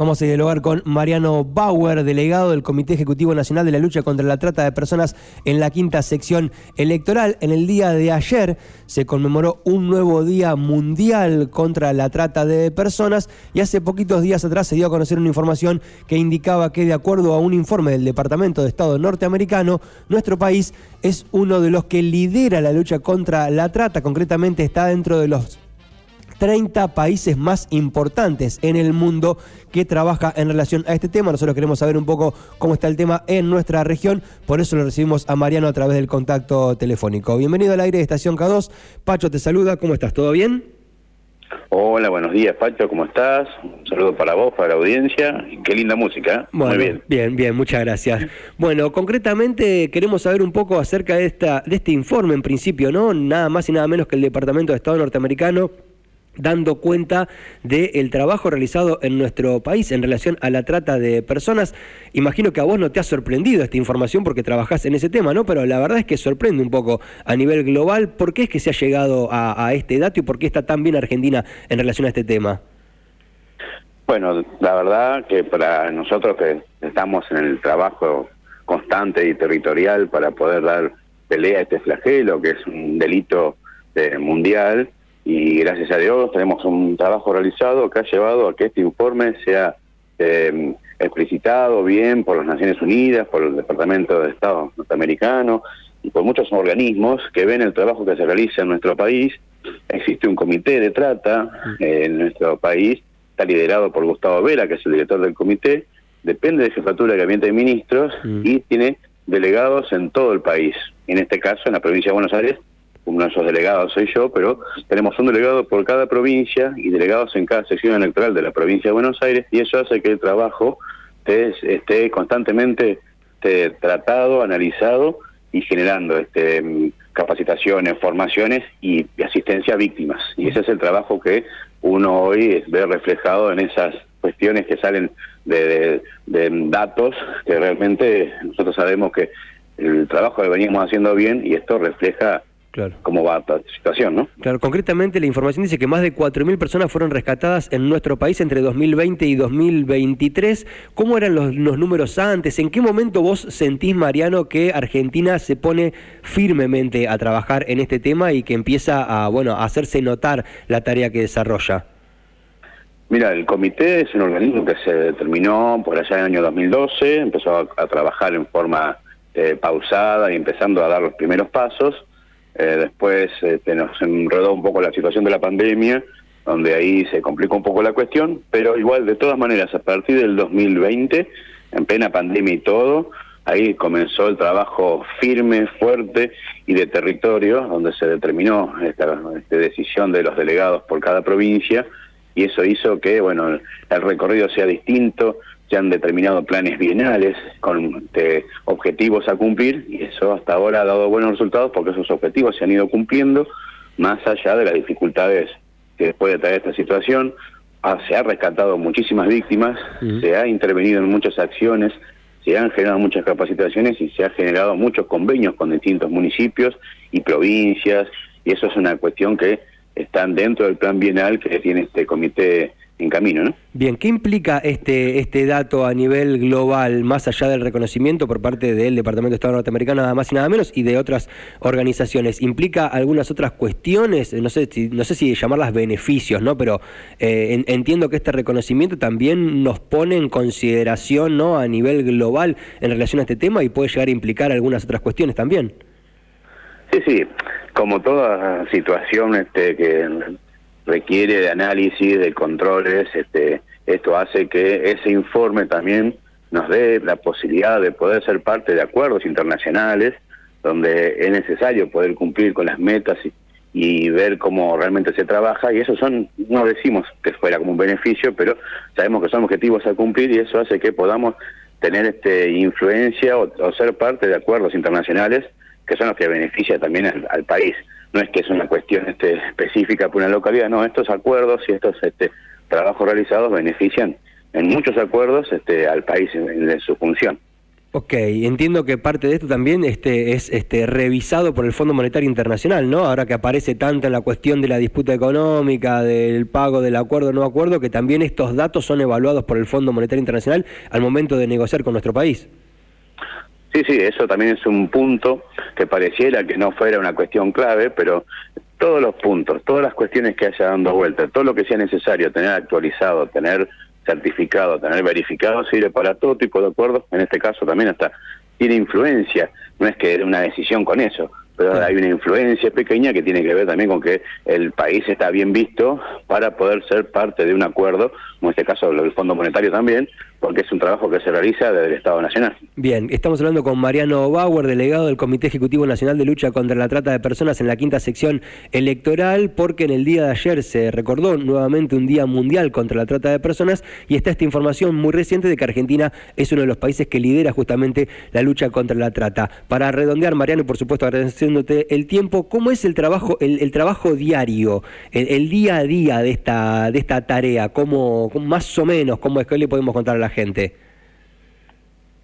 Vamos a dialogar con Mariano Bauer, delegado del Comité Ejecutivo Nacional de la Lucha contra la Trata de Personas en la quinta sección electoral. En el día de ayer se conmemoró un nuevo día mundial contra la trata de personas y hace poquitos días atrás se dio a conocer una información que indicaba que de acuerdo a un informe del Departamento de Estado norteamericano, nuestro país es uno de los que lidera la lucha contra la trata, concretamente está dentro de los 30 países más importantes en el mundo que trabaja en relación a este tema. Nosotros queremos saber un poco cómo está el tema en nuestra región, por eso lo recibimos a Mariano a través del contacto telefónico. Bienvenido al aire de Estación K2. Pacho te saluda, ¿cómo estás? ¿Todo bien? Hola, buenos días, Pacho, ¿cómo estás? Un saludo para vos, para la audiencia. Qué linda música. ¿eh? Muy bien. Bien, bien, muchas gracias. Bueno, concretamente queremos saber un poco acerca de, esta, de este informe en principio, ¿no? Nada más y nada menos que el Departamento de Estado norteamericano dando cuenta del trabajo realizado en nuestro país en relación a la trata de personas. Imagino que a vos no te ha sorprendido esta información porque trabajás en ese tema, ¿no? Pero la verdad es que sorprende un poco a nivel global por qué es que se ha llegado a, este dato y por qué está tan bien Argentina en relación a este tema. Bueno, la verdad que para nosotros que estamos en el trabajo constante y territorial para poder dar pelea a este flagelo, que es un delito eh, mundial, y gracias a Dios tenemos un trabajo realizado que ha llevado a que este informe sea eh, explicitado bien por las Naciones Unidas, por el Departamento de Estado norteamericano y por muchos organismos que ven el trabajo que se realiza en nuestro país. Existe un comité de trata eh, en nuestro país, está liderado por Gustavo Vela, que es el director del comité, depende de jefatura de gabinete de ministros mm. y tiene delegados en todo el país. En este caso, en la provincia de Buenos Aires, uno de esos delegados soy yo, pero tenemos un delegado por cada provincia y delegados en cada sección electoral de la provincia de Buenos Aires y eso hace que el trabajo esté, constantemente tratado, analizado y generando este, capacitaciones, formaciones y, asistencia a víctimas. Y ese es el trabajo que uno hoy ve reflejado en esas cuestiones que salen de datos que realmente nosotros sabemos que el trabajo que veníamos haciendo bien y esto refleja Claro. cómo va la situación, ¿no? Claro, concretamente la información dice que más de 4.000 personas fueron rescatadas en nuestro país entre 2020 y 2023. ¿Cómo eran los, números antes? ¿En qué momento vos sentís, Mariano, que Argentina se pone firmemente a trabajar en este tema y que empieza a, bueno, a hacerse notar la tarea que desarrolla? Mira, el comité es un organismo que se determinó por allá en el año 2012, empezó a, trabajar en forma eh, pausada y empezando a dar los primeros pasos eh, después este, nos enredó un poco la situación de la pandemia, donde ahí se complicó un poco la cuestión, pero igual, de todas maneras, a partir del 2020, en plena pandemia y todo, ahí comenzó el trabajo firme, fuerte y de territorio, donde se determinó esta, esta decisión de los delegados por cada provincia, y eso hizo que, bueno, el recorrido sea distinto, se han determinado planes bienales con objetivos a cumplir y eso hasta ahora ha dado buenos resultados porque esos objetivos se han ido cumpliendo más allá de las dificultades que puede traer esta situación. Ah, se ha rescatado muchísimas víctimas, se ha intervenido en muchas acciones, se han generado muchas capacitaciones y se ha generado muchos convenios con distintos municipios y provincias y eso es una cuestión que están dentro del plan bienal que tiene este comité en camino. ¿no? Bien, ¿qué implica este, este dato a nivel global, más allá del reconocimiento por parte del Departamento de Estado norteamericano, nada más y nada menos, y de otras organizaciones? ¿Implica algunas otras cuestiones? No sé si, no sé si llamarlas beneficios, ¿no? Pero eh, entiendo que este reconocimiento también nos pone en consideración ¿no? a nivel global en relación a este tema y puede llegar a implicar algunas otras cuestiones también. Sí, sí, como toda situación este, que requiere de análisis, de controles, este, esto hace que ese informe también nos dé la posibilidad de poder ser parte de acuerdos internacionales donde es necesario poder cumplir con las metas y, ver cómo realmente se trabaja y eso son, no decimos que fuera como un beneficio, pero sabemos que son objetivos a cumplir y eso hace que podamos tener este influencia o, ser parte de acuerdos internacionales que son los que benefician también al país no es que es una cuestión este, específica para una localidad, no, estos acuerdos y estos este, trabajos realizados benefician en muchos acuerdos este, al país en, su función. Ok, entiendo que parte de esto también este, es este, revisado por el Fondo Monetario Internacional, ¿no? Ahora que aparece tanto en la cuestión de la disputa económica, del pago del acuerdo o no acuerdo, que también estos datos son evaluados por el Fondo Monetario Internacional al momento de negociar con nuestro país. Sí, sí, eso también es un punto que pareciera que no fuera una cuestión clave, pero todos los puntos, todas las cuestiones que haya dando vuelta, todo lo que sea necesario tener actualizado, tener certificado, tener verificado, sirve para todo tipo de acuerdos, en este caso también hasta tiene influencia, no es que una decisión con eso, pero hay una influencia pequeña que tiene que ver también con que el país está bien visto para poder ser parte de un acuerdo, como en este caso el Fondo Monetario también, porque es un trabajo que se realiza desde el Estado Nacional. Bien, estamos hablando con Mariano Bauer, delegado del Comité Ejecutivo Nacional de Lucha contra la Trata de Personas en la quinta sección electoral, porque en el día de ayer se recordó nuevamente un Día Mundial contra la Trata de Personas y está esta información muy reciente de que Argentina es uno de los países que lidera justamente la lucha contra la trata. Para redondear, Mariano, por supuesto agradeciéndote el tiempo, ¿cómo es el trabajo, el, trabajo diario, el, día a día de esta, de esta tarea? ¿Cómo, más o menos, cómo es que le podemos contar a la gente?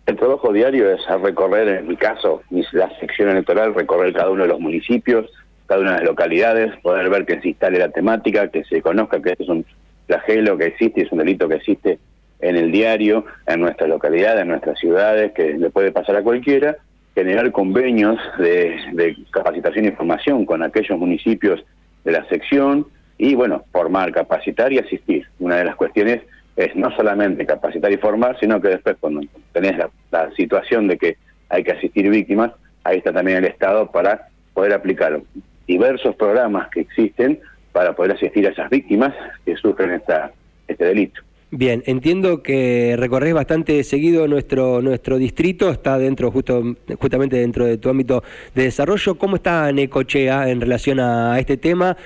El trabajo diario es recorrer, en mi caso, la sección electoral, recorrer cada uno de los municipios, cada una de las localidades, poder ver que se instale la temática, que se conozca que es un flagelo que existe, es un delito que existe en el diario, en nuestra localidad, en nuestras ciudades, que le puede pasar a cualquiera, generar convenios de, de capacitación y formación con aquellos municipios de la sección y, bueno, formar, capacitar y asistir. Una de las cuestiones es no solamente capacitar y formar, sino que después cuando tenés la, situación de que hay que asistir víctimas, ahí está también el Estado para poder aplicar diversos programas que existen para poder asistir a esas víctimas que sufren esta, este delito. Bien, entiendo que recorres bastante seguido nuestro nuestro distrito, está dentro justo justamente dentro de tu ámbito de desarrollo. ¿Cómo está Necochea en relación a este tema?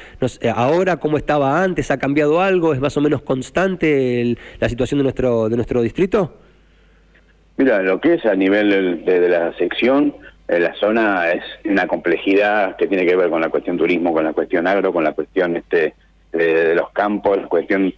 Ahora, ¿cómo estaba antes? ¿Ha cambiado algo? ¿Es más o menos constante la situación de nuestro de nuestro distrito? Mira, lo que es a nivel de, la sección, la zona es una complejidad que tiene que ver con la cuestión turismo, con la cuestión agro, con la cuestión este de los campos, la cuestión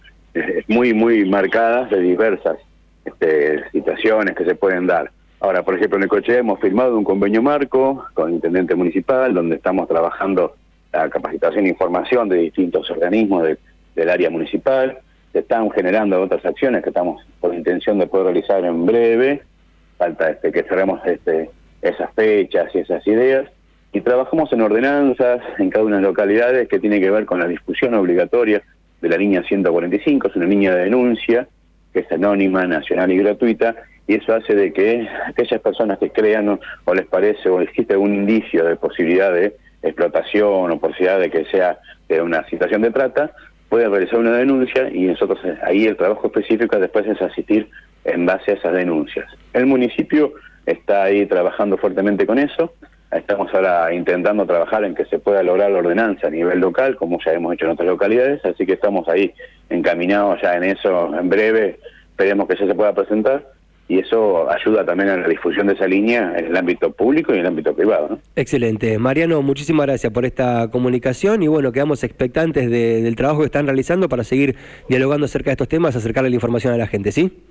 muy, muy marcadas de diversas este, situaciones que se pueden dar. Ahora, por ejemplo, en el coche hemos firmado un convenio marco con el intendente municipal, donde estamos trabajando la capacitación e información de distintos organismos del área municipal. Se están generando otras acciones que estamos con intención de poder realizar en breve. Falta este, que cerremos este, esas fechas y esas ideas. Y trabajamos en ordenanzas en cada una de las localidades que tiene que ver con la discusión obligatoria de la línea 145, es una línea de denuncia que es anónima, nacional y gratuita, y eso hace de que aquellas personas que crean o, les parece o existe algún indicio de posibilidad de explotación o posibilidad de que sea una situación de trata, pueden realizar una denuncia y nosotros eh, ahí el trabajo específico después es asistir en base a esas denuncias. El municipio está ahí trabajando fuertemente con eso, Estamos ahora intentando trabajar en que se pueda lograr la ordenanza a nivel local, como ya hemos hecho en otras localidades, así que estamos ahí encaminados ya en eso en breve, esperemos que ya se pueda presentar y eso ayuda también a la difusión de esa línea en el ámbito público y en el ámbito privado. Excelente. Mariano, muchísimas gracias por esta comunicación y bueno, quedamos expectantes del trabajo que están realizando para seguir dialogando acerca de estos temas, acercarle la información a la gente, ¿sí?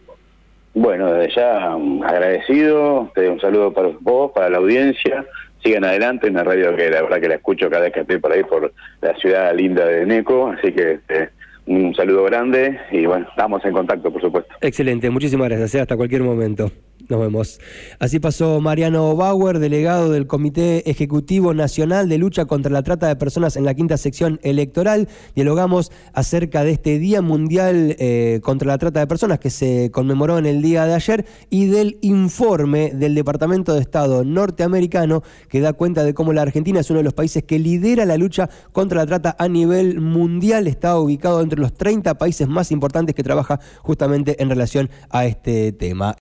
Bueno, desde ya agradecido, un saludo para vos, para la audiencia, sigan adelante, una radio que la verdad que la escucho cada vez que estoy por ahí por la ciudad linda de Neco, así que este, un saludo grande y bueno, estamos en contacto por supuesto. Excelente, muchísimas gracias, ¿eh? hasta cualquier momento. Nos vemos. Así pasó Mariano Bauer, delegado del Comité Ejecutivo Nacional de Lucha contra la Trata de Personas en la quinta sección electoral. Dialogamos acerca de este Día Mundial eh, contra la Trata de Personas que se conmemoró en el día de ayer y del informe del Departamento de Estado norteamericano que da cuenta de cómo la Argentina es uno de los países que lidera la lucha contra la trata a nivel mundial. Está ubicado entre los 30 países más importantes que trabaja justamente en relación a este tema.